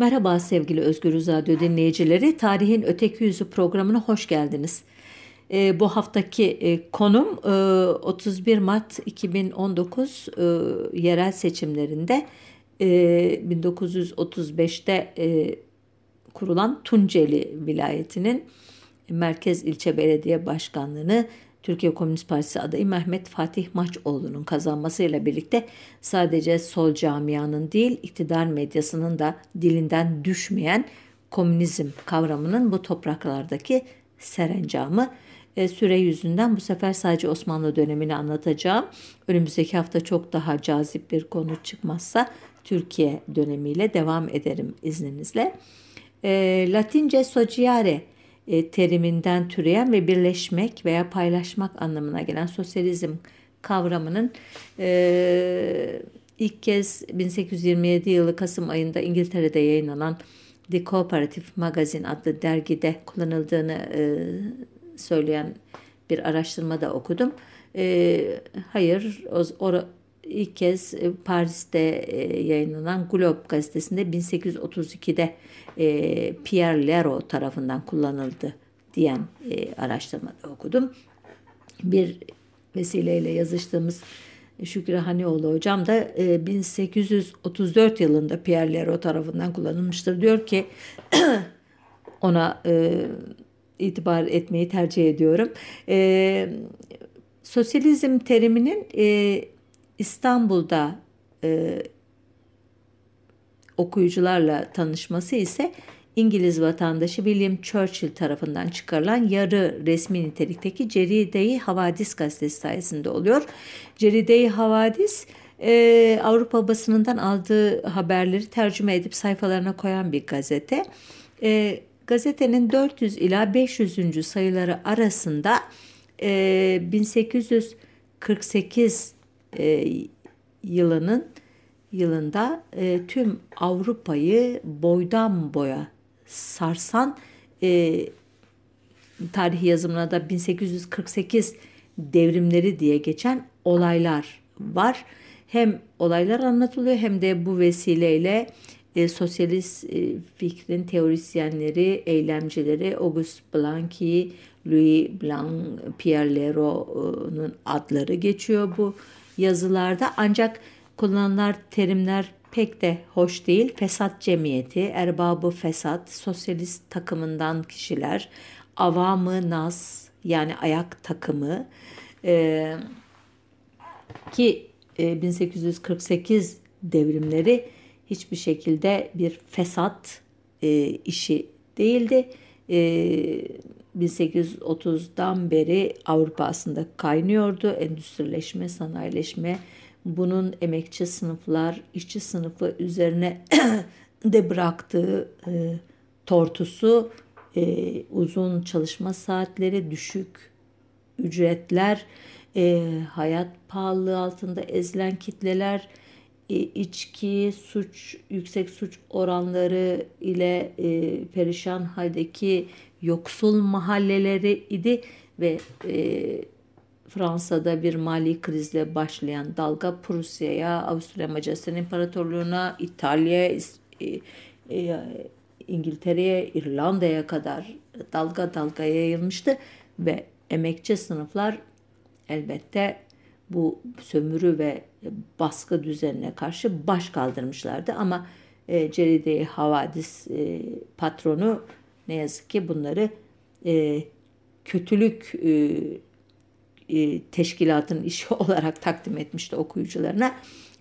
Merhaba sevgili Özgür Radyo dinleyicileri. Tarihin Öteki Yüzü programına hoş geldiniz. E, bu haftaki e, konum e, 31 Mart 2019 e, yerel seçimlerinde e, 1935'te e, kurulan Tunceli vilayetinin Merkez İlçe Belediye Başkanlığı'nı Türkiye Komünist Partisi adayı Mehmet Fatih Maçoğlu'nun kazanmasıyla birlikte sadece sol camianın değil iktidar medyasının da dilinden düşmeyen komünizm kavramının bu topraklardaki serencamı e, süre yüzünden bu sefer sadece Osmanlı dönemini anlatacağım. Önümüzdeki hafta çok daha cazip bir konu çıkmazsa Türkiye dönemiyle devam ederim izninizle. E, Latince sociare e, teriminden türeyen ve birleşmek veya paylaşmak anlamına gelen sosyalizm kavramının e, ilk kez 1827 yılı Kasım ayında İngiltere'de yayınlanan The Cooperative Magazine adlı dergide kullanıldığını e, söyleyen bir araştırmada okudum. E, hayır, o, ilk kez e, Paris'te e, yayınlanan Globe gazetesinde 1832'de e, Pierre Leroux tarafından kullanıldı diyen araştırmada okudum. Bir vesileyle yazıştığımız Şükrü Hanioğlu hocam da 1834 yılında Pierre Leroux tarafından kullanılmıştır. Diyor ki ona itibar etmeyi tercih ediyorum. sosyalizm teriminin İstanbul'da e, okuyucularla tanışması ise İngiliz vatandaşı William Churchill tarafından çıkarılan yarı resmi nitelikteki Ceride-i Havadis gazetesi sayesinde oluyor. Ceride-i Havadis e, Avrupa basınından aldığı haberleri tercüme edip sayfalarına koyan bir gazete. E, gazetenin 400 ila 500. sayıları arasında e, 1848 e, yılının yılında e, tüm Avrupa'yı boydan boya sarsan e, tarihi yazımına da 1848 devrimleri diye geçen olaylar var. Hem olaylar anlatılıyor hem de bu vesileyle e, sosyalist e, fikrin teorisyenleri, eylemcileri Auguste Blanqui, Louis Blanc, Pierre Leroux'un adları geçiyor bu yazılarda ancak kullanılan terimler pek de hoş değil. Fesat cemiyeti, erbabı fesat, sosyalist takımından kişiler, avamı nas yani ayak takımı e, ki e, 1848 devrimleri hiçbir şekilde bir fesat e, işi değildi. E, 1830'dan beri Avrupa aslında kaynıyordu. Endüstrileşme, sanayileşme, bunun emekçi sınıflar, işçi sınıfı üzerine de bıraktığı e, tortusu, e, uzun çalışma saatleri, düşük ücretler, e, hayat pahalılığı altında ezilen kitleler, e, içki, suç, yüksek suç oranları ile e, perişan haldeki yoksul mahalleleri idi ve e, Fransa'da bir mali krizle başlayan dalga Prusya'ya, Avusturya Macaristan İmparatorluğu'na, İtalya'ya, e, e, İngiltere'ye, İrlanda'ya kadar dalga dalga yayılmıştı ve emekçi sınıflar elbette bu sömürü ve baskı düzenine karşı baş kaldırmışlardı. Ama e, Ceride Havadis e, patronu ne yazık ki bunları e, kötülük e, e, teşkilatın işi olarak takdim etmişti okuyucularına.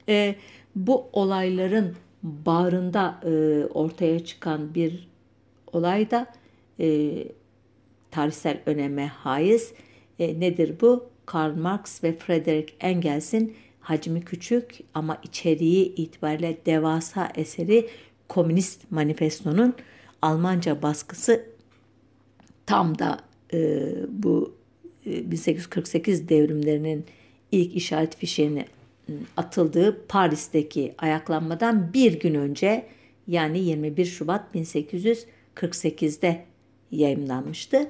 E, bu olayların bağrında e, ortaya çıkan bir olay da e, tarihsel öneme haiz. E, nedir bu? Karl Marx ve Frederick Engels'in hacmi küçük ama içeriği itibariyle devasa eseri Komünist Manifesto'nun Almanca baskısı tam da e, bu 1848 e, devrimlerinin ilk işaret fişeğini atıldığı Paris'teki ayaklanmadan bir gün önce yani 21 Şubat 1848'de yayınlanmıştı.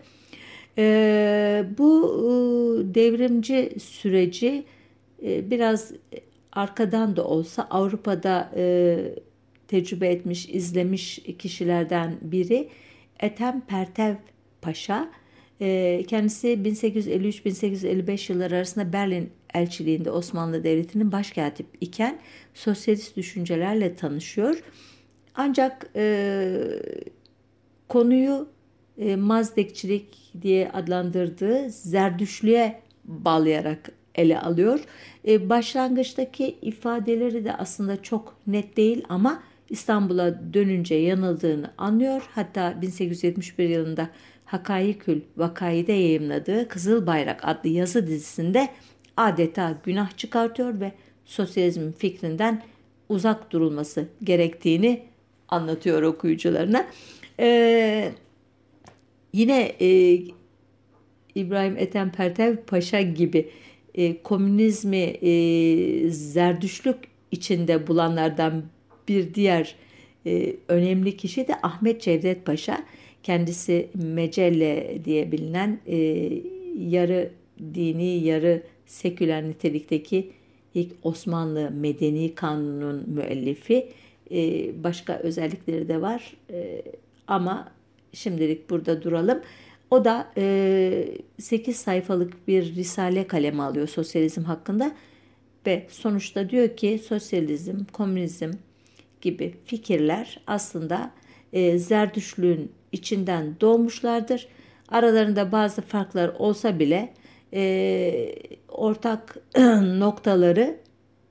E, bu e, devrimci süreci e, biraz arkadan da olsa Avrupa'da e, tecrübe etmiş, izlemiş kişilerden biri Ethem Pertev Paşa. E, kendisi 1853-1855 yılları arasında Berlin elçiliğinde Osmanlı Devleti'nin başkatip iken sosyalist düşüncelerle tanışıyor. Ancak e, konuyu e, Mazdekçilik diye adlandırdığı Zerdüşlüğe bağlayarak ele alıyor. E, başlangıçtaki ifadeleri de aslında çok net değil ama İstanbul'a dönünce yanıldığını anlıyor. Hatta 1871 yılında Hakayikül Vakayide yayımladığı Kızıl Bayrak adlı yazı dizisinde adeta günah çıkartıyor ve sosyalizm fikrinden uzak durulması gerektiğini anlatıyor okuyucularına. Ee, yine e, İbrahim Ethem Pertev Paşa gibi e, komünizmi e, zerdüşlük içinde bulanlardan bir diğer e, önemli kişi de Ahmet Cevdet Paşa. Kendisi Mecelle diye bilinen e, yarı dini yarı seküler nitelikteki ilk Osmanlı Medeni Kanunun müellifi. E, başka özellikleri de var e, ama şimdilik burada duralım. O da e, 8 sayfalık bir risale kaleme alıyor sosyalizm hakkında ve sonuçta diyor ki sosyalizm, komünizm gibi fikirler aslında e, zerdüşlüğün içinden doğmuşlardır. Aralarında bazı farklar olsa bile e, ortak noktaları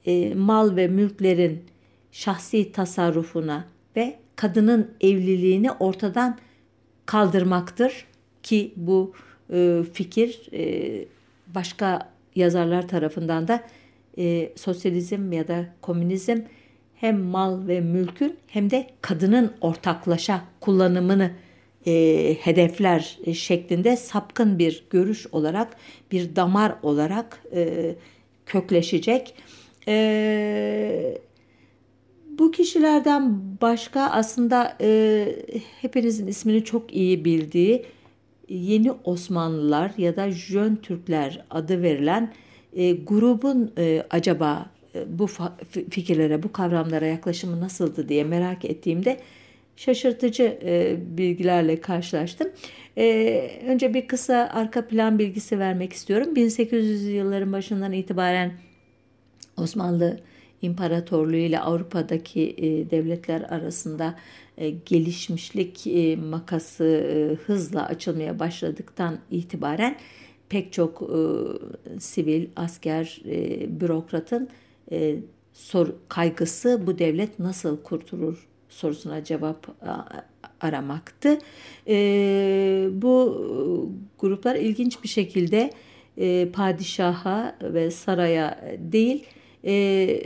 e, mal ve mülklerin şahsi tasarrufuna ve kadının evliliğini ortadan kaldırmaktır ki bu e, fikir e, başka yazarlar tarafından da e, sosyalizm ya da komünizm hem mal ve mülkün hem de kadının ortaklaşa kullanımını e, hedefler şeklinde sapkın bir görüş olarak bir damar olarak e, kökleşecek. E, bu kişilerden başka aslında e, hepinizin ismini çok iyi bildiği Yeni Osmanlılar ya da Jön Türkler adı verilen e, grubun e, acaba e, bu fikirlere, bu kavramlara yaklaşımı nasıldı diye merak ettiğimde şaşırtıcı e, bilgilerle karşılaştım. E, önce bir kısa arka plan bilgisi vermek istiyorum. 1800 yılların başından itibaren Osmanlı İmparatorluğu ile Avrupa'daki e, devletler arasında gelişmişlik makası hızla açılmaya başladıktan itibaren pek çok e, sivil, asker, e, bürokratın e, sor, kaygısı bu devlet nasıl kurtulur sorusuna cevap aramaktı. E, bu gruplar ilginç bir şekilde e, padişaha ve saraya değil e,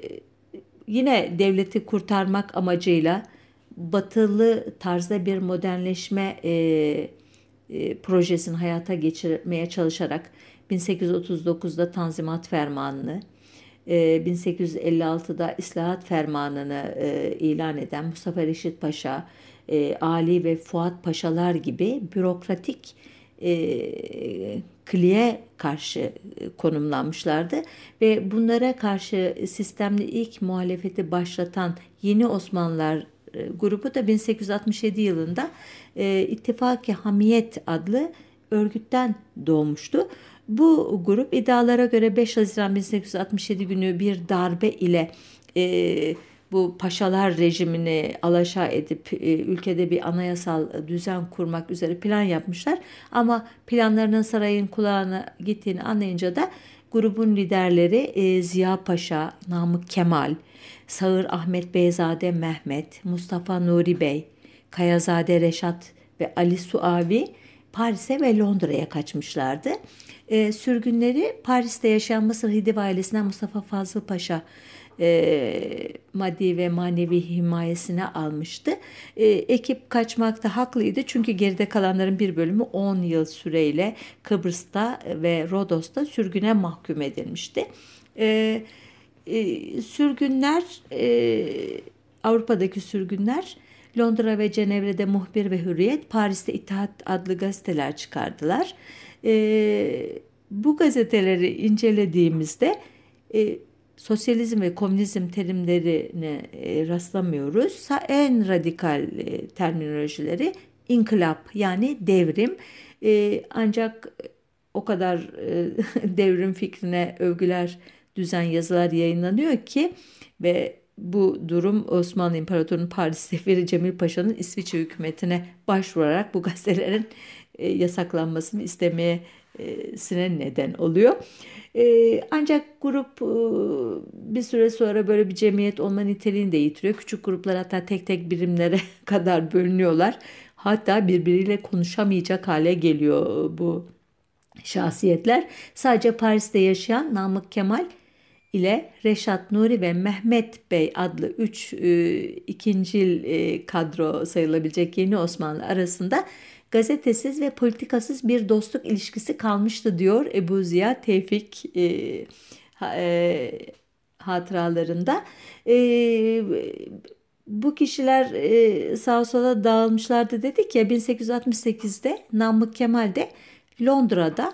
yine devleti kurtarmak amacıyla batılı tarzda bir modernleşme e, e, projesini hayata geçirmeye çalışarak 1839'da Tanzimat Fermanı'nı, 1856'da e, İslahat Fermanı'nı e, ilan eden Mustafa Reşit Paşa, e, Ali ve Fuat Paşalar gibi bürokratik kliye karşı konumlanmışlardı ve bunlara karşı sistemli ilk muhalefeti başlatan yeni Osmanlılar grubu da 1867 yılında İttifak-ı Hamiyet adlı örgütten doğmuştu. Bu grup iddialara göre 5 Haziran 1867 günü bir darbe ile e, bu paşalar rejimini alaşağı edip e, ülkede bir anayasal düzen kurmak üzere plan yapmışlar. Ama planlarının sarayın kulağına gittiğini anlayınca da grubun liderleri e, Ziya Paşa, Namık Kemal, Sağır Ahmet Beyzade Mehmet, Mustafa Nuri Bey, Kayazade Reşat ve Ali Suavi Paris'e ve Londra'ya kaçmışlardı. E, sürgünleri Paris'te yaşayan Mısır Hidiv ailesinden Mustafa Fazıl Paşa e, maddi ve manevi himayesine almıştı. E, ekip kaçmakta haklıydı çünkü geride kalanların bir bölümü 10 yıl süreyle Kıbrıs'ta ve Rodos'ta sürgüne mahkum edilmişti. E, e, sürgünler e, Avrupa'daki sürgünler Londra ve Cenevre'de Muhbir ve Hürriyet, Paris'te İttihat adlı gazeteler çıkardılar. E, bu gazeteleri incelediğimizde e, sosyalizm ve komünizm terimlerine e, rastlamıyoruz. En radikal e, terminolojileri inkılap yani devrim. E, ancak o kadar e, devrim fikrine övgüler, düzen yazılar yayınlanıyor ki ve bu durum Osmanlı İmparatorluğu'nun Paris Seferi Cemil Paşa'nın İsviçre hükümetine başvurarak bu gazetelerin e, yasaklanmasını istemesine neden oluyor. E, ancak grup e, bir süre sonra böyle bir cemiyet olma niteliğini de yitiriyor. Küçük gruplar hatta tek tek birimlere kadar bölünüyorlar. Hatta birbiriyle konuşamayacak hale geliyor bu şahsiyetler. Sadece Paris'te yaşayan Namık Kemal ile Reşat Nuri ve Mehmet Bey adlı üç e, ikincil e, kadro sayılabilecek yeni Osmanlı arasında gazetesiz ve politikasız bir dostluk ilişkisi kalmıştı diyor Ebu Ziya Tevfik e, e, hatıralarında. E, bu kişiler e, sağa sola dağılmışlardı dedik ya 1868'de Namık Kemal de Londra'da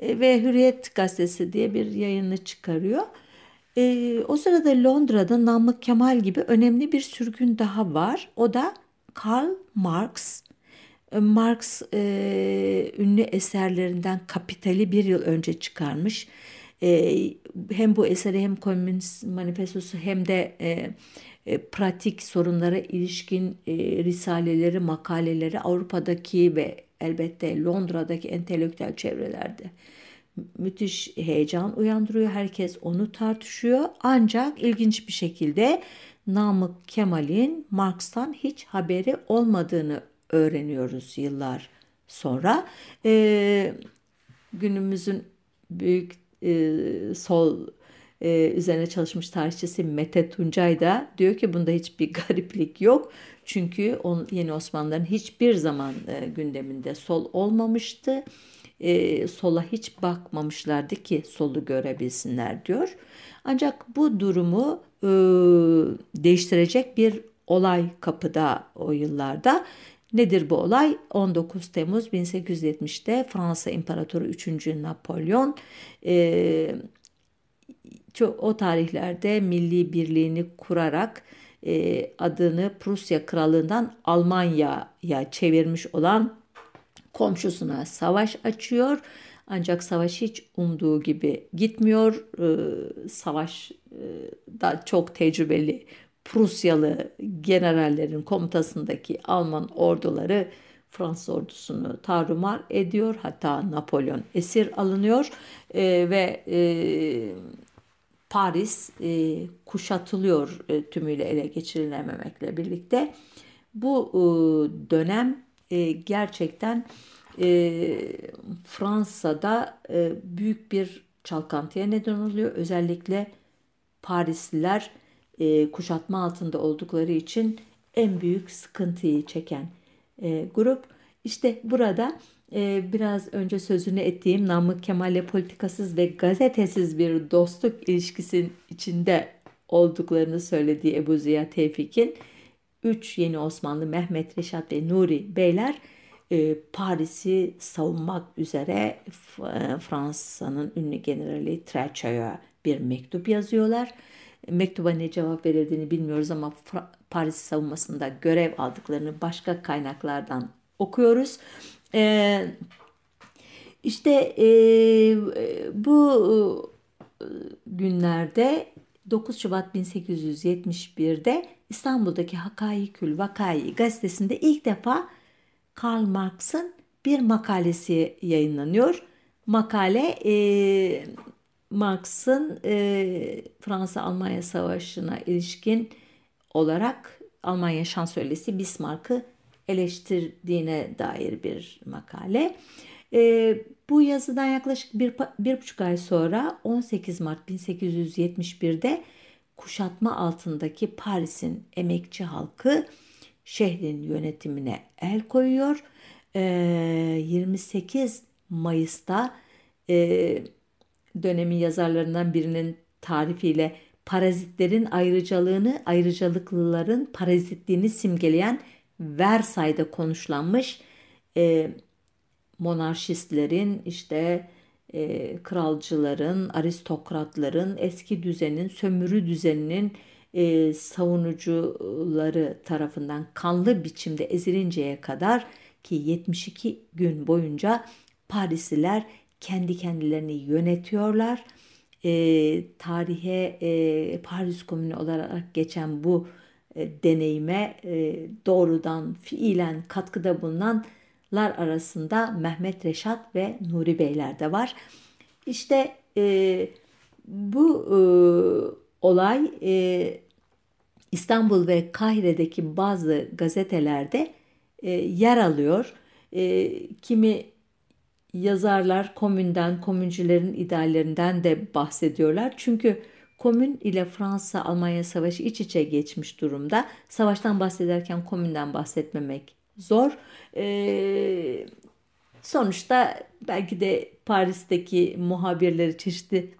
e, ve Hürriyet Gazetesi diye bir yayını çıkarıyor. E, o sırada Londra'da Namık Kemal gibi önemli bir sürgün daha var. O da Karl Marx. E, Marx e, ünlü eserlerinden Kapital'i bir yıl önce çıkarmış. E, hem bu eseri hem Komünist Manifestosu hem de e, e, pratik sorunlara ilişkin e, risaleleri, makaleleri Avrupa'daki ve elbette Londra'daki entelektüel çevrelerde müthiş heyecan uyandırıyor. Herkes onu tartışıyor. Ancak ilginç bir şekilde Namık Kemal'in Marx'tan hiç haberi olmadığını öğreniyoruz yıllar sonra. E, günümüzün büyük e, sol e, üzerine çalışmış tarihçisi Mete Tuncay da diyor ki bunda hiçbir gariplik yok. Çünkü on, yeni Osmanlıların hiçbir zaman e, gündeminde sol olmamıştı. E, sola hiç bakmamışlardı ki solu görebilsinler diyor. Ancak bu durumu e, değiştirecek bir olay kapıda o yıllarda. Nedir bu olay? 19 Temmuz 1870'te Fransa İmparatoru 3. Napolyon e, o tarihlerde milli birliğini kurarak e, adını Prusya Krallığından Almanya'ya çevirmiş olan komşusuna savaş açıyor. Ancak savaş hiç umduğu gibi gitmiyor. E, savaş e, da çok tecrübeli Prusyalı generallerin komutasındaki Alman orduları Fransız ordusunu tarumar ediyor. Hatta Napolyon esir alınıyor e, ve e, Paris e, kuşatılıyor tümüyle ele geçirilememekle birlikte. Bu dönem e, gerçekten e, Fransa'da e, büyük bir çalkantıya neden oluyor. Özellikle Parisliler e, kuşatma altında oldukları için en büyük sıkıntıyı çeken e, grup. İşte burada e, biraz önce sözünü ettiğim Namık Kemal'le politikasız ve gazetesiz bir dostluk ilişkisinin içinde olduklarını söylediği Ebu Ziya Tevfik'in üç yeni Osmanlı Mehmet, Reşat ve Nuri beyler e, Paris'i savunmak üzere e, Fransa'nın ünlü generali Trechailleau'ya bir mektup yazıyorlar. Mektuba ne cevap verildiğini bilmiyoruz ama Paris savunmasında görev aldıklarını başka kaynaklardan okuyoruz. E, işte e, bu e, günlerde 9 Şubat 1871'de İstanbul'daki Hakaikül Vakai gazetesinde ilk defa Karl Marx'ın bir makalesi yayınlanıyor. Makale e, Marx'ın e, Fransa-Almanya Savaşı'na ilişkin olarak Almanya şansölyesi Bismarck'ı eleştirdiğine dair bir makale. E, bu yazıdan yaklaşık bir, bir buçuk ay sonra 18 Mart 1871'de kuşatma altındaki Paris'in emekçi halkı şehrin yönetimine el koyuyor. E, 28 Mayıs'ta e, dönemin yazarlarından birinin tarifiyle parazitlerin ayrıcalığını, ayrıcalıklıların parazitliğini simgeleyen Versay'da konuşlanmış e, monarşistlerin işte e, kralcıların, aristokratların, eski düzenin, sömürü düzeninin e, savunucuları tarafından kanlı biçimde ezilinceye kadar ki 72 gün boyunca Parisliler kendi kendilerini yönetiyorlar. E, tarihe e, Paris Komünü olarak geçen bu e, deneyime e, doğrudan fiilen katkıda bulunanlar arasında Mehmet Reşat ve Nuri Beyler de var. İşte e, bu e, olay e, İstanbul ve Kahire'deki bazı gazetelerde e, yer alıyor. E, kimi yazarlar komünden, komüncülerin ideallerinden de bahsediyorlar. Çünkü komün ile Fransa-Almanya savaşı iç içe geçmiş durumda. Savaştan bahsederken komünden bahsetmemek zor. E, sonuçta belki de Paris'teki muhabirleri çeşitli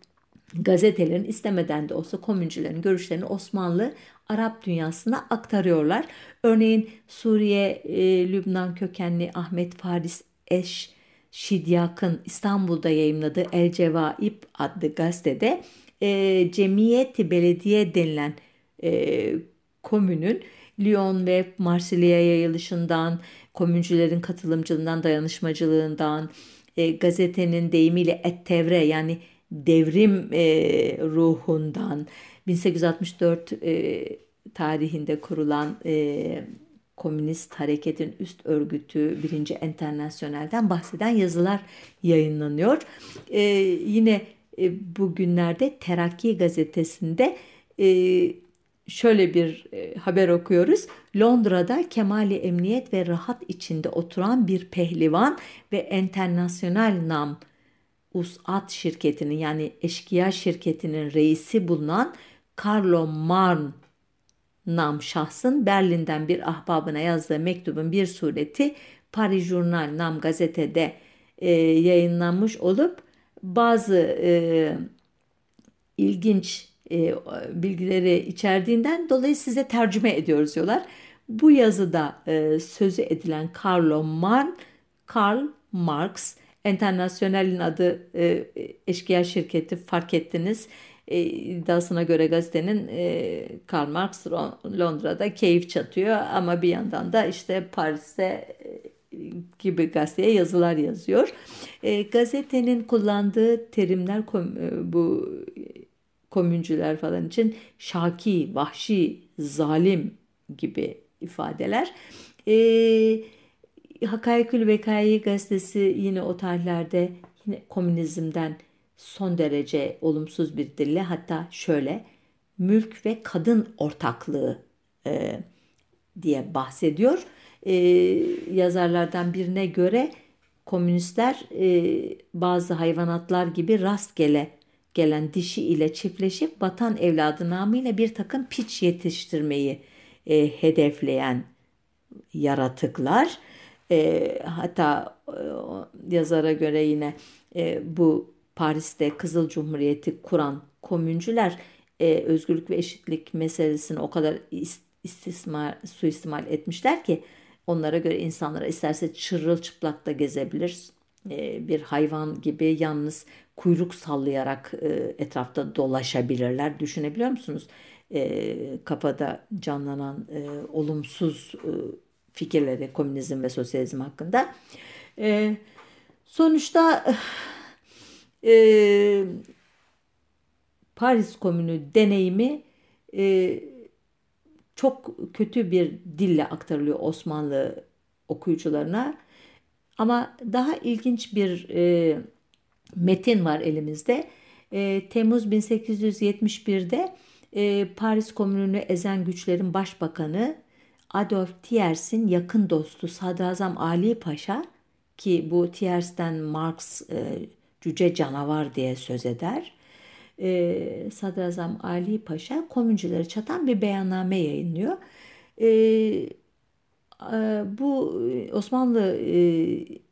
gazetelerin istemeden de olsa komüncülerin görüşlerini Osmanlı Arap dünyasına aktarıyorlar. Örneğin Suriye, e, Lübnan kökenli Ahmet Faris Eş Şidyak'ın İstanbul'da yayımladığı El Cevaib adlı gazetede e, Cemiyeti Belediye denilen e, komünün Lyon ve Marsilya'ya yayılışından, komüncülerin katılımcılığından, dayanışmacılığından, e, gazetenin deyimiyle ettevre yani devrim e, ruhundan 1864 e, tarihinde kurulan e, Komünist Hareketin üst örgütü birinci Enternasyonel'den bahseden yazılar yayınlanıyor. E, yine e, bugünlerde Terakki gazetesinde e, şöyle bir e, haber okuyoruz. Londra'da kemali emniyet ve rahat içinde oturan bir pehlivan ve enternasyonel nam Usat şirketinin yani eşkıya şirketinin reisi bulunan Carlo Marn nam şahsın Berlin'den bir ahbabına yazdığı mektubun bir sureti Paris Journal nam gazetede e, yayınlanmış olup bazı e, ilginç e, bilgileri içerdiğinden dolayı size tercüme ediyoruz diyorlar. Bu yazıda e, sözü edilen Carlo Marn, Karl Marx, Enternasyonel'in adı e, eşkıya şirketi fark ettiniz. E, iddiasına göre gazetenin e, Karl Marx Londra'da keyif çatıyor ama bir yandan da işte Paris'te e, gibi gazeteye yazılar yazıyor. E, gazetenin kullandığı terimler e, bu komüncüler falan için şaki, vahşi, zalim gibi ifadeler. E, Hakaykül Vekayi gazetesi yine o tarihlerde yine komünizmden son derece olumsuz bir dille hatta şöyle mülk ve kadın ortaklığı e, diye bahsediyor. E, yazarlardan birine göre komünistler e, bazı hayvanatlar gibi rastgele gelen dişi ile çiftleşip vatan evladı namıyla bir takım piç yetiştirmeyi e, hedefleyen yaratıklar. E, hatta e, yazara göre yine e, bu Paris'te Kızıl Cumhuriyeti kuran komüncüler e, özgürlük ve eşitlik meselesini o kadar istismar, suistimal etmişler ki onlara göre insanlara isterse çırılçıplak da gezebilir. E, bir hayvan gibi yalnız kuyruk sallayarak e, etrafta dolaşabilirler. Düşünebiliyor musunuz? E, kafada canlanan e, olumsuz e, fikirleri komünizm ve sosyalizm hakkında. E, sonuçta e, Paris Komünü deneyimi e, çok kötü bir dille aktarılıyor Osmanlı okuyucularına. Ama daha ilginç bir e, metin var elimizde. E, Temmuz 1871'de e, Paris Komünü'nü ezen güçlerin başbakanı Adolf Thiers'in yakın dostu Sadrazam Ali Paşa ki bu Thiers'ten Marx e, cüce canavar diye söz eder. E, Sadrazam Ali Paşa komüncüleri çatan bir beyanname yayınlıyor. E, e, bu Osmanlı e,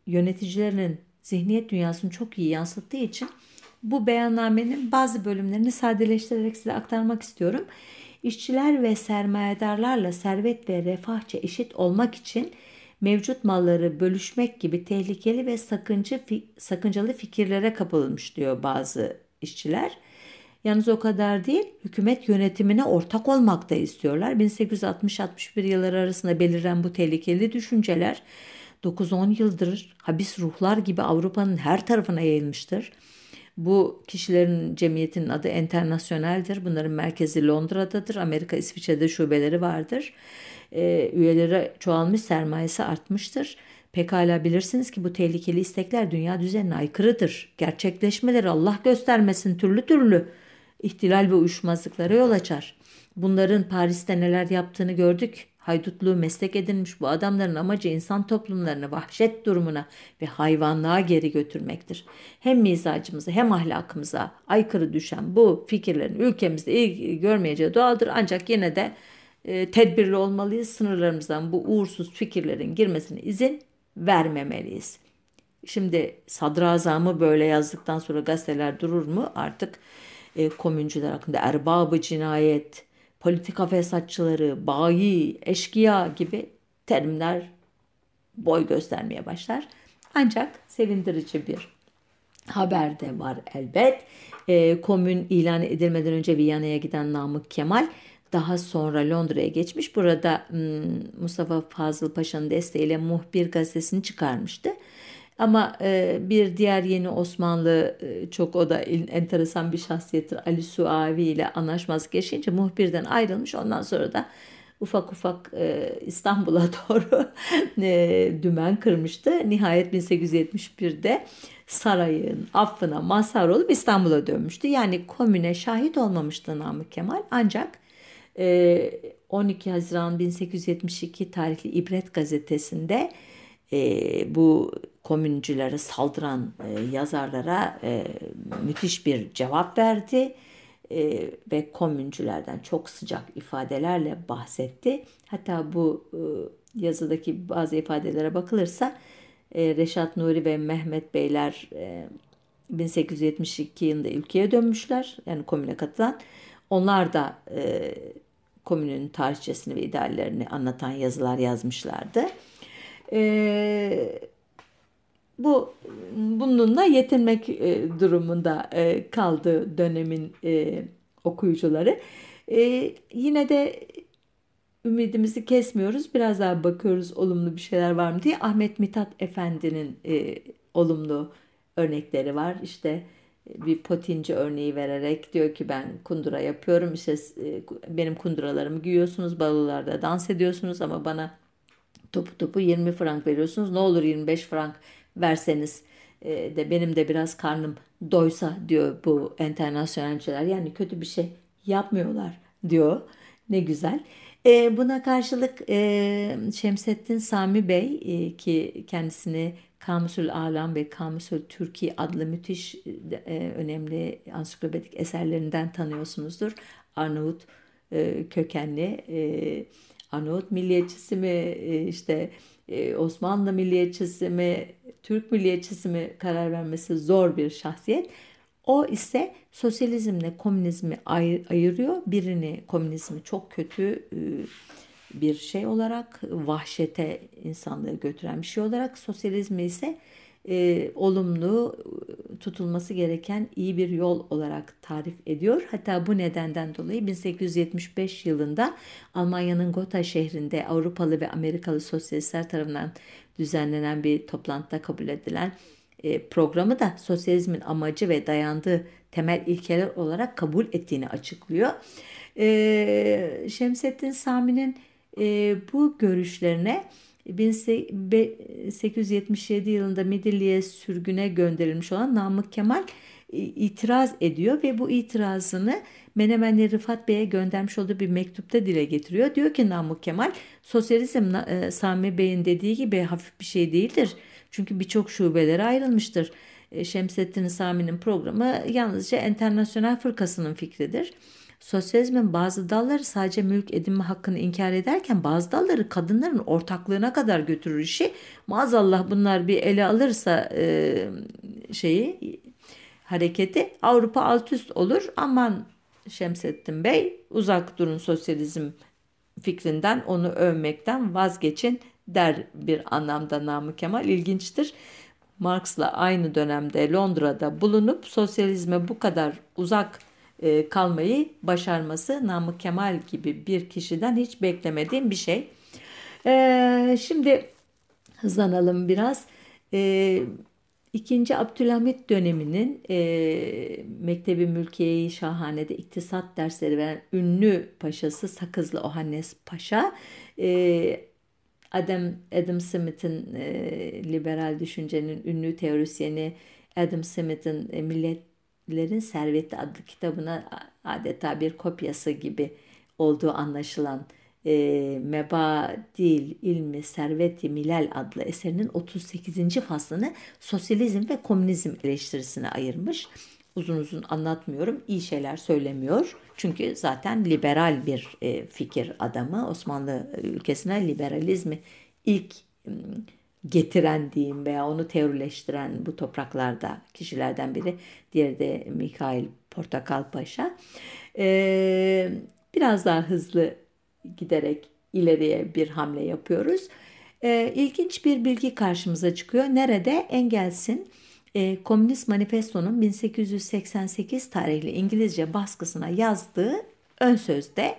yöneticilerinin zihniyet dünyasını çok iyi yansıttığı için bu beyannamenin bazı bölümlerini sadeleştirerek size aktarmak istiyorum. İşçiler ve sermayedarlarla servet ve refahça eşit olmak için mevcut malları bölüşmek gibi tehlikeli ve sakıncı, sakıncalı fikirlere kapılmış diyor bazı işçiler. Yalnız o kadar değil, hükümet yönetimine ortak olmak da istiyorlar. 1860-61 yılları arasında beliren bu tehlikeli düşünceler 9-10 yıldır habis ruhlar gibi Avrupa'nın her tarafına yayılmıştır. Bu kişilerin cemiyetinin adı Enternasyoneldir. Bunların merkezi Londra'dadır. Amerika, İsviçre'de şubeleri vardır. E, üyeleri çoğalmış, sermayesi artmıştır. Pekala bilirsiniz ki bu tehlikeli istekler dünya düzenine aykırıdır. Gerçekleşmeleri Allah göstermesin türlü türlü ihtilal ve uyuşmazlıklara yol açar. Bunların Paris'te neler yaptığını gördük. Haydutluğu meslek edinmiş bu adamların amacı insan toplumlarını vahşet durumuna ve hayvanlığa geri götürmektir. Hem mizacımıza hem ahlakımıza aykırı düşen bu fikirlerin ülkemizde ilgi görmeyeceği doğaldır. Ancak yine de e, tedbirli olmalıyız. Sınırlarımızdan bu uğursuz fikirlerin girmesine izin vermemeliyiz. Şimdi sadrazamı böyle yazdıktan sonra gazeteler durur mu? Artık e, komüncüler hakkında erbabı cinayet, politika fesatçıları, bayi, eşkıya gibi terimler boy göstermeye başlar. Ancak sevindirici bir haber de var elbet. E, komün ilan edilmeden önce Viyana'ya giden Namık Kemal daha sonra Londra'ya geçmiş. Burada hmm, Mustafa Fazıl Paşa'nın desteğiyle Muhbir gazetesini çıkarmıştı. Ama e, bir diğer yeni Osmanlı e, çok o da enteresan bir şahsiyettir. Ali Suavi ile anlaşmazlık yaşayınca muhbirden ayrılmış. Ondan sonra da ufak ufak e, İstanbul'a doğru e, dümen kırmıştı. Nihayet 1871'de sarayın affına mazhar olup İstanbul'a dönmüştü. Yani komüne şahit olmamıştı Namık Kemal. Ancak e, 12 Haziran 1872 tarihli İbret gazetesinde e, bu komüncülere saldıran e, yazarlara e, müthiş bir cevap verdi e, ve komüncülerden çok sıcak ifadelerle bahsetti. Hatta bu e, yazıdaki bazı ifadelere bakılırsa e, Reşat Nuri ve Mehmet Beyler e, 1872 yılında ülkeye dönmüşler yani komüne katılan. Onlar da e, komünün tarihçesini ve ideallerini anlatan yazılar yazmışlardı. E, bu bununla yetinmek e, durumunda e, kaldı dönemin e, okuyucuları. E, yine de ümidimizi kesmiyoruz. Biraz daha bakıyoruz olumlu bir şeyler var mı diye. Ahmet Mithat Efendi'nin e, olumlu örnekleri var. İşte e, bir potinci örneği vererek diyor ki ben kundura yapıyorum. İşte e, benim kunduralarımı giyiyorsunuz, balolarda dans ediyorsunuz ama bana topu topu 20 frank veriyorsunuz. Ne olur 25 frank verseniz e, de benim de biraz karnım doysa diyor bu enternasyonelciler. Yani kötü bir şey yapmıyorlar diyor. Ne güzel. E, buna karşılık e, Şemsettin Sami Bey e, ki kendisini Kamusül Alam ve Kamusül Türkiye adlı müthiş e, önemli ansiklopedik eserlerinden tanıyorsunuzdur. Arnavut e, kökenli e, Arnavut milliyetçisi mi e, işte e, Osmanlı milliyetçisi mi Türk milliyetçisi mi karar vermesi zor bir şahsiyet. O ise sosyalizmle komünizmi ayırıyor. Birini komünizmi çok kötü e, bir şey olarak vahşete insanlığı götüren bir şey olarak sosyalizmi ise e, olumlu tutulması gereken iyi bir yol olarak tarif ediyor. Hatta bu nedenden dolayı 1875 yılında Almanya'nın Gotha şehrinde Avrupalı ve Amerikalı sosyalistler tarafından düzenlenen bir toplantıda kabul edilen e, programı da sosyalizmin amacı ve dayandığı temel ilkeler olarak kabul ettiğini açıklıyor. E, Şemsettin Sami'nin e, bu görüşlerine 1877 yılında Midilli'ye sürgüne gönderilmiş olan Namık Kemal itiraz ediyor ve bu itirazını Menemenli Rıfat Bey'e göndermiş olduğu bir mektupta dile getiriyor. Diyor ki Namık Kemal sosyalizm e, Sami Bey'in dediği gibi hafif bir şey değildir. Çünkü birçok şubelere ayrılmıştır. E, Şemsettin Sami'nin programı yalnızca Enternasyonel Fırkası'nın fikridir. Sosyalizmin bazı dalları sadece mülk edinme hakkını inkar ederken bazı dalları kadınların ortaklığına kadar götürür işi. Maazallah bunlar bir ele alırsa e, şeyi hareketi Avrupa alt üst olur. Aman Şemsettin Bey uzak durun sosyalizm fikrinden onu övmekten vazgeçin der bir anlamda Namık Kemal ilginçtir. Marx'la aynı dönemde Londra'da bulunup sosyalizme bu kadar uzak e, kalmayı başarması Namık Kemal gibi bir kişiden hiç beklemediğim bir şey. E, şimdi hızlanalım biraz. E, İkinci Abdülhamit döneminin e, Mektebi Mülkiye-i Şahane'de iktisat dersleri veren ünlü paşası Sakızlı Ohannes Paşa e, Adam, Adam Smith'in e, liberal düşüncenin ünlü teorisyeni Adam Smith'in e, Milletlerin Serveti adlı kitabına adeta bir kopyası gibi olduğu anlaşılan e, Mebadil İlmi Serveti Milal adlı eserinin 38. faslını sosyalizm ve komünizm eleştirisine ayırmış. Uzun uzun anlatmıyorum. iyi şeyler söylemiyor. Çünkü zaten liberal bir e, fikir adamı. Osmanlı ülkesine liberalizmi ilk getiren diyeyim veya onu teorileştiren bu topraklarda kişilerden biri. Diğeri de Mikhail Portakal Paşa. Ee, biraz daha hızlı giderek ileriye bir hamle yapıyoruz. E, ilginç bir bilgi karşımıza çıkıyor. Nerede? Engels'in e, Komünist Manifesto'nun 1888 tarihli İngilizce baskısına yazdığı ön sözde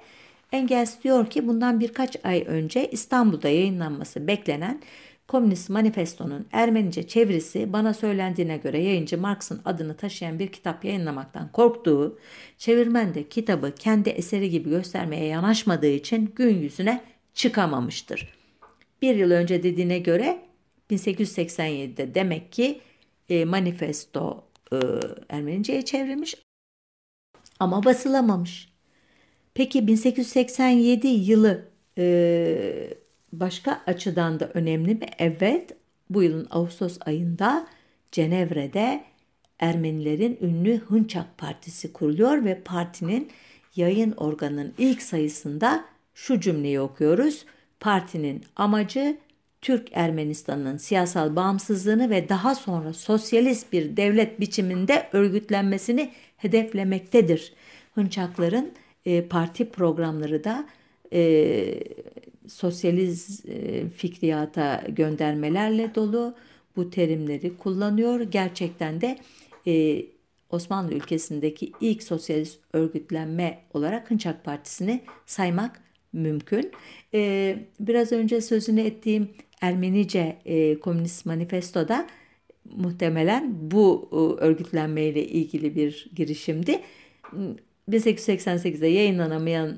Engels diyor ki bundan birkaç ay önce İstanbul'da yayınlanması beklenen Komünist Manifesto'nun Ermenice çevirisi bana söylendiğine göre yayıncı Marx'ın adını taşıyan bir kitap yayınlamaktan korktuğu, çevirmen de kitabı kendi eseri gibi göstermeye yanaşmadığı için gün yüzüne çıkamamıştır. Bir yıl önce dediğine göre 1887'de demek ki e, manifesto e, Ermenice'ye çevrilmiş ama basılamamış. Peki 1887 yılı e, başka açıdan da önemli mi? Evet, bu yılın Ağustos ayında Cenevre'de Ermenilerin ünlü Hınçak Partisi kuruluyor ve partinin yayın organının ilk sayısında şu cümleyi okuyoruz. Partinin amacı Türk Ermenistan'ın siyasal bağımsızlığını ve daha sonra sosyalist bir devlet biçiminde örgütlenmesini hedeflemektedir. Hınçakların e, parti programları da e, sosyaliz e, fikriyata göndermelerle dolu bu terimleri kullanıyor. Gerçekten de e, Osmanlı ülkesindeki ilk sosyalist örgütlenme olarak Hınçak Partisi'ni saymak mümkün. E, biraz önce sözünü ettiğim Ermenice e, Komünist Manifesto'da muhtemelen bu örgütlenmeyle ilgili bir girişimdi. 1888'de yayınlanamayan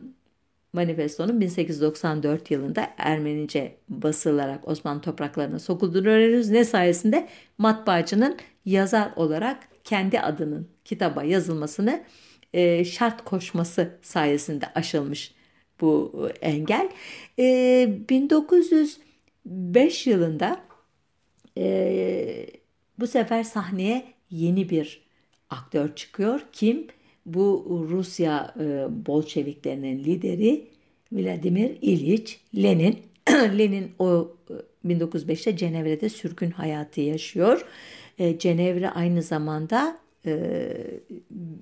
manifestonun 1894 yılında Ermenice basılarak Osmanlı topraklarına sokulduğunu öğreniyoruz. Ne sayesinde? Matbaacının yazar olarak kendi adının kitaba yazılmasını e, şart koşması sayesinde aşılmış bu engel. E, 1905 yılında e, bu sefer sahneye yeni bir aktör çıkıyor. Kim? Bu Rusya e, Bolşeviklerinin lideri Vladimir İliç Lenin. Lenin o 1905'te e, Cenevre'de sürgün hayatı yaşıyor. E, Cenevre aynı zamanda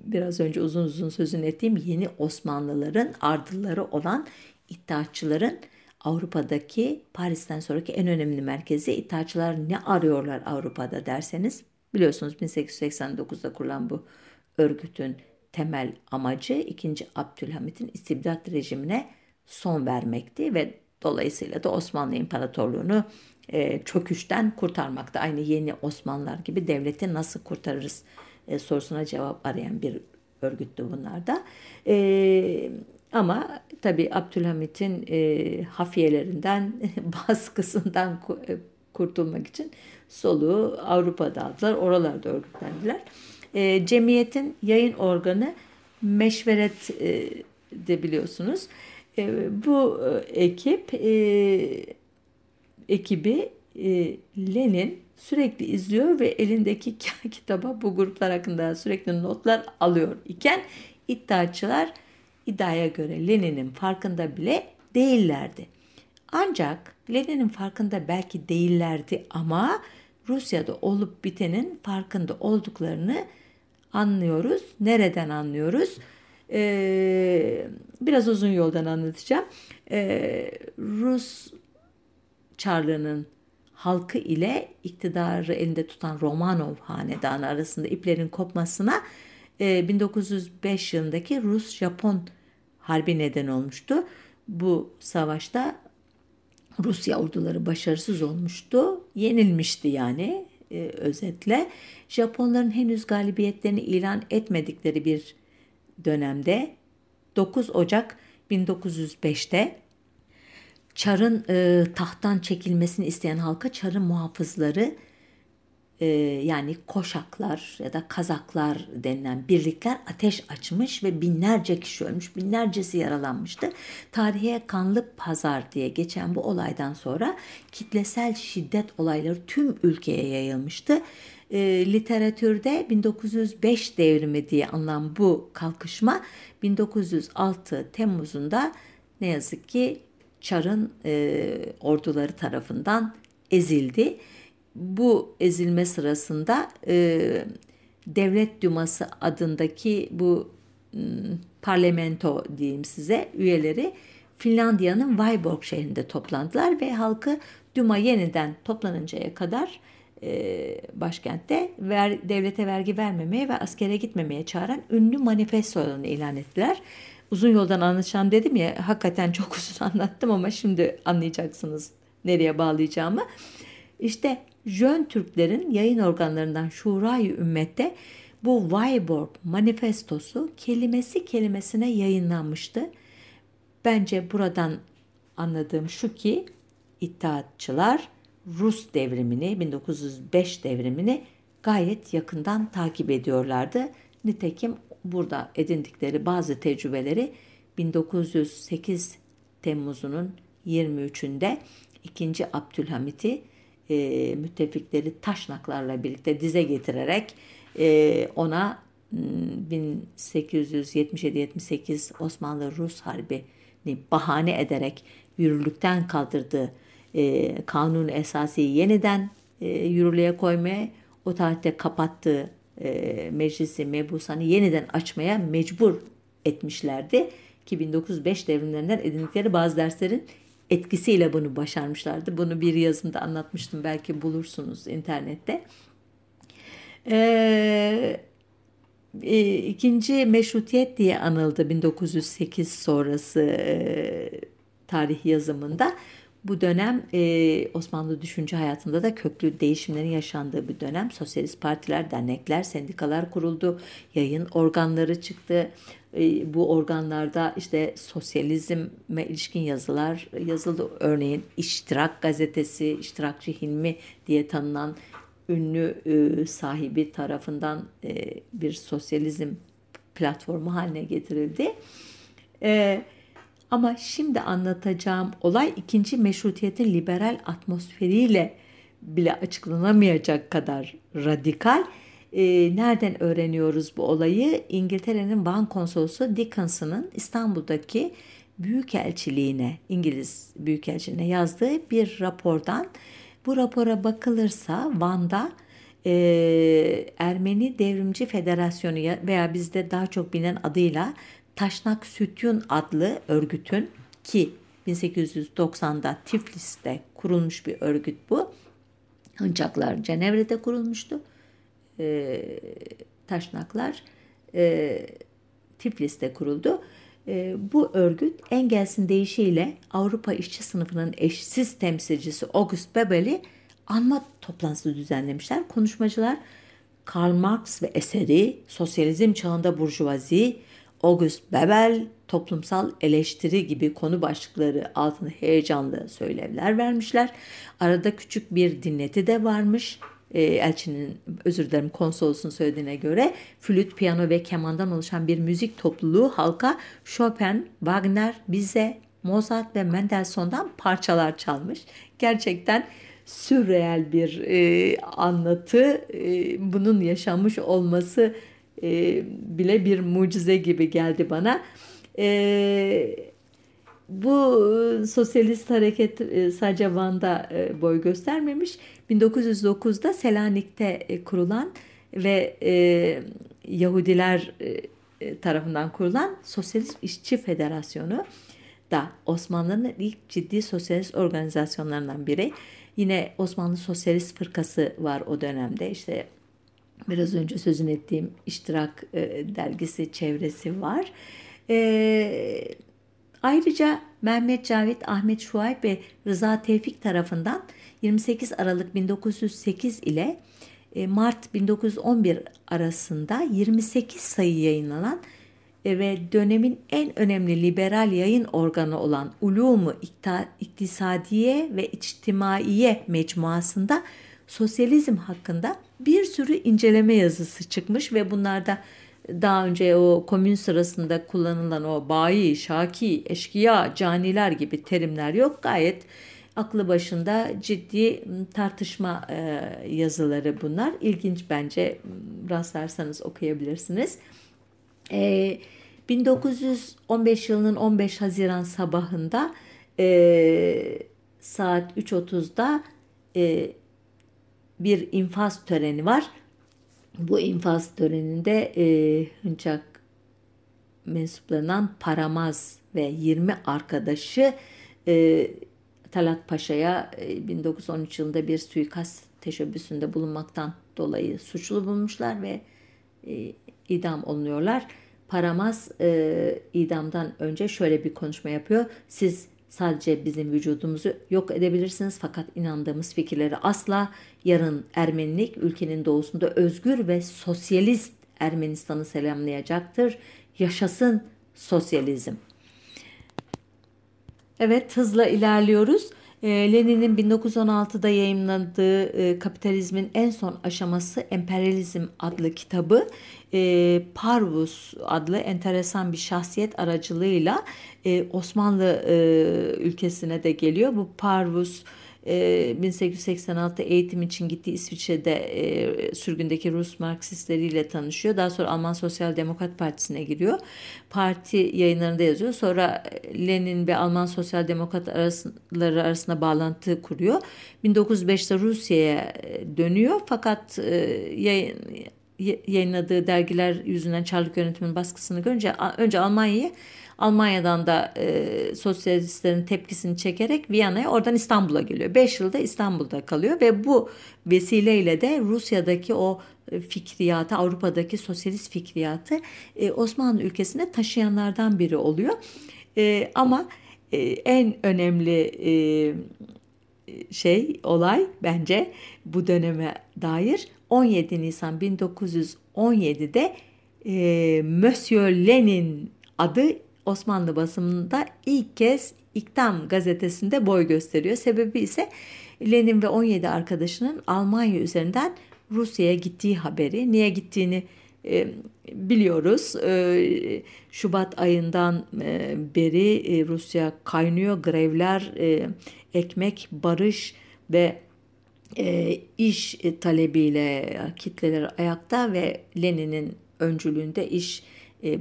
biraz önce uzun uzun sözünü ettiğim yeni Osmanlıların ardılları olan İttihatçıların Avrupa'daki Paris'ten sonraki en önemli merkezi İttihatçılar ne arıyorlar Avrupa'da derseniz biliyorsunuz 1889'da kurulan bu örgütün temel amacı 2. Abdülhamit'in istibdat rejimine son vermekti ve dolayısıyla da Osmanlı İmparatorluğunu e, çöküşten kurtarmakta. Aynı yeni Osmanlılar gibi devleti nasıl kurtarırız e, sorusuna cevap arayan bir örgüttü bunlar da. E, ama tabi Abdülhamit'in e, hafiyelerinden, baskısından e, kurtulmak için soluğu Avrupa'da aldılar. Oralarda örgütlendiler. E, cemiyetin yayın organı meşveret e, de biliyorsunuz. E, bu e, ekip e, ekibi e, Lenin sürekli izliyor ve elindeki kitaba bu gruplar hakkında sürekli notlar alıyor iken iddiaçılar iddiaya göre Lenin'in farkında bile değillerdi. Ancak Lenin'in farkında belki değillerdi ama Rusya'da olup bitenin farkında olduklarını anlıyoruz. Nereden anlıyoruz? Ee, biraz uzun yoldan anlatacağım. Ee, Rus Çarlığı'nın halkı ile iktidarı elinde tutan Romanov hanedanı arasında iplerin kopmasına 1905 e, yılındaki Rus-Japon harbi neden olmuştu. Bu savaşta Rusya orduları başarısız olmuştu. Yenilmişti yani e, özetle. Japonların henüz galibiyetlerini ilan etmedikleri bir dönemde 9 Ocak 1905'te Çar'ın e, tahttan çekilmesini isteyen halka Çar'ın muhafızları e, yani koşaklar ya da kazaklar denilen birlikler ateş açmış ve binlerce kişi ölmüş, binlercesi yaralanmıştı. Tarihe kanlı pazar diye geçen bu olaydan sonra kitlesel şiddet olayları tüm ülkeye yayılmıştı. E, literatürde 1905 devrimi diye anılan bu kalkışma 1906 Temmuz'unda ne yazık ki Çar'ın e, orduları tarafından ezildi. Bu ezilme sırasında e, Devlet Duması adındaki bu m, parlamento diyeyim size üyeleri Finlandiya'nın Vyborg şehrinde toplandılar ve halkı Duma yeniden toplanıncaya kadar e, başkentte ver, devlete vergi vermemeye ve askere gitmemeye çağıran ünlü manifestolarını ilan ettiler. Uzun yoldan anlatacağım dedim ya hakikaten çok uzun anlattım ama şimdi anlayacaksınız nereye bağlayacağımı. İşte Jön Türklerin yayın organlarından Şurayı Ümmet'te bu Weiborg manifestosu kelimesi kelimesine yayınlanmıştı. Bence buradan anladığım şu ki İttihatçılar Rus devrimini 1905 devrimini gayet yakından takip ediyorlardı. Nitekim burada edindikleri bazı tecrübeleri 1908 Temmuz'unun 23'ünde 2. Abdülhamit'i e, müttefikleri taşnaklarla birlikte dize getirerek e, ona 1877-78 Osmanlı-Rus Harbi'ni bahane ederek yürürlükten kaldırdığı e, kanun esası yeniden e, yürürlüğe koymaya, o tarihte kapattığı e, meclisi mebusanı yeniden açmaya mecbur etmişlerdi. Ki 1905 devrimlerinden edindikleri bazı derslerin etkisiyle bunu başarmışlardı. Bunu bir yazımda anlatmıştım. Belki bulursunuz internette. Ee, e, ikinci meşrutiyet diye anıldı 1908 sonrası e, tarih yazımında. Bu dönem e, Osmanlı düşünce hayatında da köklü değişimlerin yaşandığı bir dönem. Sosyalist partiler, dernekler, sendikalar kuruldu, yayın organları çıktı. E, bu organlarda işte sosyalizme ilişkin yazılar yazıldı. Örneğin İştirak gazetesi, İştirakçı Hilmi diye tanınan ünlü e, sahibi tarafından e, bir sosyalizm platformu haline getirildi. Evet ama şimdi anlatacağım olay ikinci meşrutiyetin liberal atmosferiyle bile açıklanamayacak kadar radikal. E, nereden öğreniyoruz bu olayı? İngiltere'nin Van Konsolosu Dickinson'ın İstanbul'daki Büyükelçiliğine, İngiliz Büyükelçiliğine yazdığı bir rapordan. Bu rapora bakılırsa Van'da e, Ermeni Devrimci Federasyonu veya bizde daha çok bilinen adıyla Taşnak Sütyun adlı örgütün ki 1890'da Tiflis'te kurulmuş bir örgüt bu. Hıncaklar Cenevre'de kurulmuştu. E, taşnaklar e, Tiflis'te kuruldu. E, bu örgüt Engels'in deyişiyle Avrupa işçi sınıfının eşsiz temsilcisi August Bebel'i anma toplantısı düzenlemişler. Konuşmacılar Karl Marx ve eseri, sosyalizm çağında burjuvazi, August Bebel toplumsal eleştiri gibi konu başlıkları altında heyecanlı söylevler vermişler. Arada küçük bir dinleti de varmış. E, elçinin özür dilerim konsolosun söylediğine göre flüt, piyano ve kemandan oluşan bir müzik topluluğu halka Chopin, Wagner, Bizet, Mozart ve Mendelssohn'dan parçalar çalmış. Gerçekten sürreel bir e, anlatı. E, bunun yaşanmış olması e, bile bir mucize gibi geldi bana. E, bu sosyalist hareket e, sadece Van'da e, boy göstermemiş. 1909'da Selanik'te e, kurulan ve e, Yahudiler e, tarafından kurulan Sosyalist İşçi Federasyonu da Osmanlı'nın ilk ciddi sosyalist organizasyonlarından biri. Yine Osmanlı Sosyalist Fırkası var o dönemde. İşte biraz önce sözünü ettiğim İştirak dergisi çevresi var. E, ayrıca Mehmet Cavit, Ahmet Şuayb ve Rıza Tevfik tarafından 28 Aralık 1908 ile e, Mart 1911 arasında 28 sayı yayınlanan e, ve dönemin en önemli liberal yayın organı olan Ulumu İktisadiye ve İçtimaiye mecmuasında sosyalizm hakkında bir sürü inceleme yazısı çıkmış ve bunlarda daha önce o komün sırasında kullanılan o bayi, şaki, eşkıya, caniler gibi terimler yok. Gayet aklı başında ciddi tartışma e, yazıları bunlar. İlginç bence rastlarsanız okuyabilirsiniz. E, 1915 yılının 15 Haziran sabahında saat 3.30'da e, bir infaz töreni var. Bu infaz töreninde Hınçak mensuplarından Paramaz ve 20 arkadaşı Talat Paşa'ya 1913 yılında bir suikast teşebbüsünde bulunmaktan dolayı suçlu bulmuşlar ve e, idam olunuyorlar. Paramaz e, idamdan önce şöyle bir konuşma yapıyor. Siz sadece bizim vücudumuzu yok edebilirsiniz fakat inandığımız fikirleri asla yarın Ermenilik ülkenin doğusunda özgür ve sosyalist Ermenistan'ı selamlayacaktır. Yaşasın sosyalizm. Evet hızla ilerliyoruz. Ee, Lenin'in 1916'da yayınladığı e, Kapitalizmin en son aşaması Emperyalizm adlı kitabı e, Parvus adlı enteresan bir şahsiyet aracılığıyla e, Osmanlı ülkesine de geliyor. Bu Parvus 1886 eğitim için gittiği İsviçre'de e, sürgündeki Rus Marksistleriyle tanışıyor. Daha sonra Alman Sosyal Demokrat Partisi'ne giriyor. Parti yayınlarında yazıyor. Sonra Lenin ve Alman Sosyal Demokratları arasında bağlantı kuruyor. 1905'te Rusya'ya dönüyor fakat yayın yayınladığı dergiler yüzünden Çarlık yönetiminin baskısını görünce önce Almanya'yı Almanya'dan da e, sosyalistlerin tepkisini çekerek Viyana'ya oradan İstanbul'a geliyor. 5 yılda İstanbul'da kalıyor ve bu vesileyle de Rusya'daki o e, fikriyatı, Avrupa'daki sosyalist fikriyatı e, Osmanlı ülkesine taşıyanlardan biri oluyor. E, ama e, en önemli e, şey, olay bence bu döneme dair 17 Nisan 1917'de e, Monsieur Lenin adı Osmanlı basımında ilk kez İktam gazetesinde boy gösteriyor. Sebebi ise Lenin ve 17 arkadaşının Almanya üzerinden Rusya'ya gittiği haberi. Niye gittiğini e, biliyoruz. E, Şubat ayından e, beri e, Rusya kaynıyor. Grevler, e, ekmek, barış ve e, iş talebiyle kitleler ayakta ve Lenin'in öncülüğünde iş e,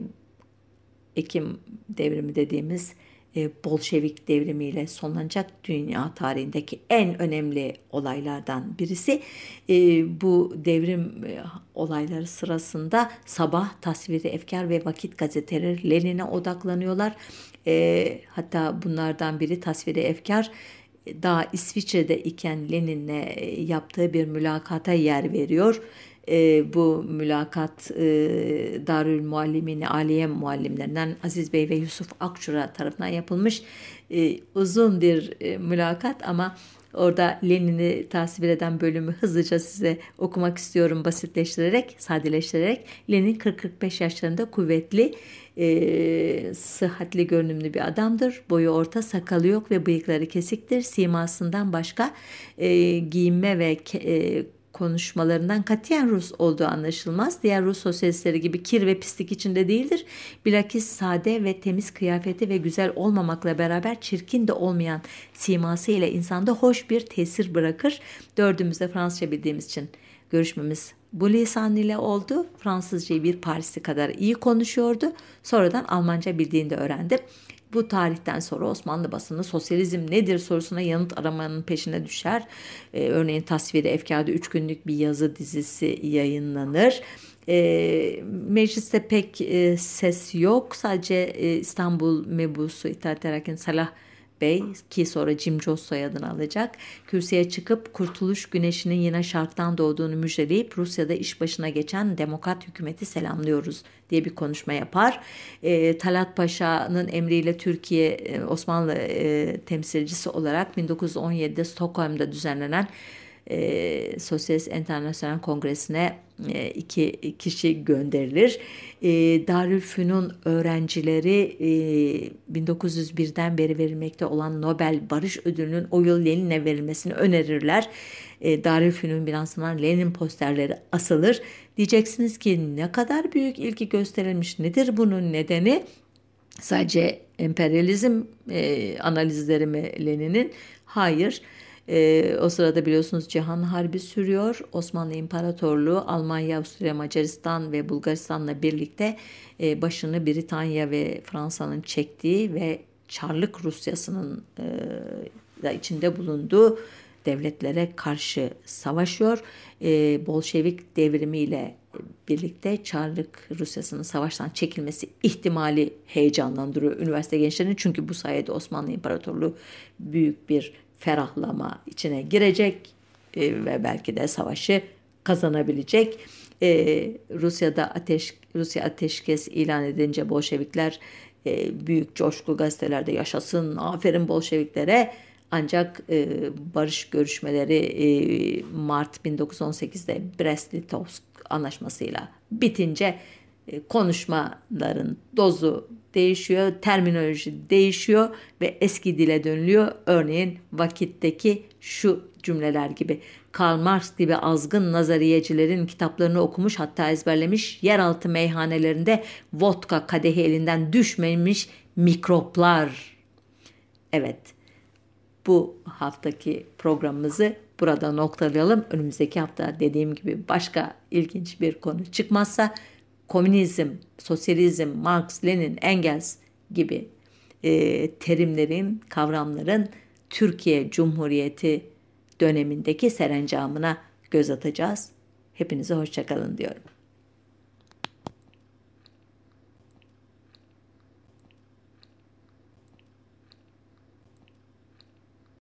Ekim devrimi dediğimiz e, Bolşevik devrimiyle sonlanacak dünya tarihindeki en önemli olaylardan birisi. E, bu devrim e, olayları sırasında sabah tasviri efkar ve vakit gazeteleri Lenin'e odaklanıyorlar. Hatta bunlardan biri tasviri efkar daha İsviçre'de iken Lenin'le yaptığı bir mülakata yer veriyor e, bu mülakat e, Darül Muallimini Aliye muallimlerinden Aziz Bey ve Yusuf Akçura tarafından yapılmış e, uzun bir e, mülakat ama orada Lenin'i tasvir eden bölümü hızlıca size okumak istiyorum basitleştirerek, sadeleştirerek. Lenin 40-45 yaşlarında kuvvetli, e, sıhhatli görünümlü bir adamdır. Boyu orta, sakalı yok ve bıyıkları kesiktir. Simasından başka e, giyinme ve e, konuşmalarından katiyen Rus olduğu anlaşılmaz. Diğer Rus sosyalistleri gibi kir ve pislik içinde değildir. Bilakis sade ve temiz kıyafeti ve güzel olmamakla beraber çirkin de olmayan siması ile insanda hoş bir tesir bırakır. Dördümüz de Fransızca bildiğimiz için görüşmemiz bu lisan ile oldu. Fransızcayı bir Parisli kadar iyi konuşuyordu. Sonradan Almanca bildiğini de öğrendim. Bu tarihten sonra Osmanlı basını sosyalizm nedir sorusuna yanıt aramanın peşine düşer. Ee, örneğin tasviri efkarda üç günlük bir yazı dizisi yayınlanır. E, mecliste pek e, ses yok. Sadece e, İstanbul mebusu İttihat Terakki'nin Salah Bey ki sonra Jim Jones soyadını alacak. Kürsüye çıkıp kurtuluş güneşinin yine şarktan doğduğunu müjdeleyip Rusya'da iş başına geçen demokrat hükümeti selamlıyoruz diye bir konuşma yapar. E, Talat Paşa'nın emriyle Türkiye e, Osmanlı e, temsilcisi olarak 1917'de Stockholm'da düzenlenen e, Sosyalist Enternasyonel Kongresi'ne e, iki kişi gönderilir. E, Darülfünun öğrencileri e, 1901'den beri verilmekte olan Nobel Barış Ödülü'nün o yıl Lenin'e verilmesini önerirler. E, Darülfünun binasından Lenin posterleri asılır. Diyeceksiniz ki ne kadar büyük ilgi gösterilmiş. Nedir bunun nedeni? Sadece emperyalizm e, analizleri mi Lenin'in? Hayır. E, o sırada biliyorsunuz Cihan Harbi sürüyor. Osmanlı İmparatorluğu Almanya, Avusturya, Macaristan ve Bulgaristan'la birlikte e, başını Britanya ve Fransa'nın çektiği ve Çarlık Rusyası'nın e, içinde bulunduğu devletlere karşı savaşıyor. E, Bolşevik devrimiyle birlikte Çarlık Rusyası'nın savaştan çekilmesi ihtimali heyecanlandırıyor üniversite gençlerini. Çünkü bu sayede Osmanlı İmparatorluğu büyük bir ferahlama içine girecek e, ve belki de savaşı kazanabilecek. E, Rusya'da ateş Rusya ateşkes ilan edince Bolşevikler e, büyük coşku gazetelerde yaşasın aferin Bolşeviklere ancak e, barış görüşmeleri e, Mart 1918'de Brest-Litovsk anlaşmasıyla bitince e, konuşmaların dozu değişiyor, terminoloji değişiyor ve eski dile dönülüyor. Örneğin vakitteki şu cümleler gibi. Karl Marx gibi azgın nazariyecilerin kitaplarını okumuş hatta ezberlemiş yeraltı meyhanelerinde vodka kadehi elinden düşmemiş mikroplar. Evet bu haftaki programımızı burada noktalayalım. Önümüzdeki hafta dediğim gibi başka ilginç bir konu çıkmazsa komünizm, sosyalizm, Marx, Lenin, Engels gibi e, terimlerin, kavramların Türkiye Cumhuriyeti dönemindeki serencamına göz atacağız. Hepinize hoşçakalın diyorum.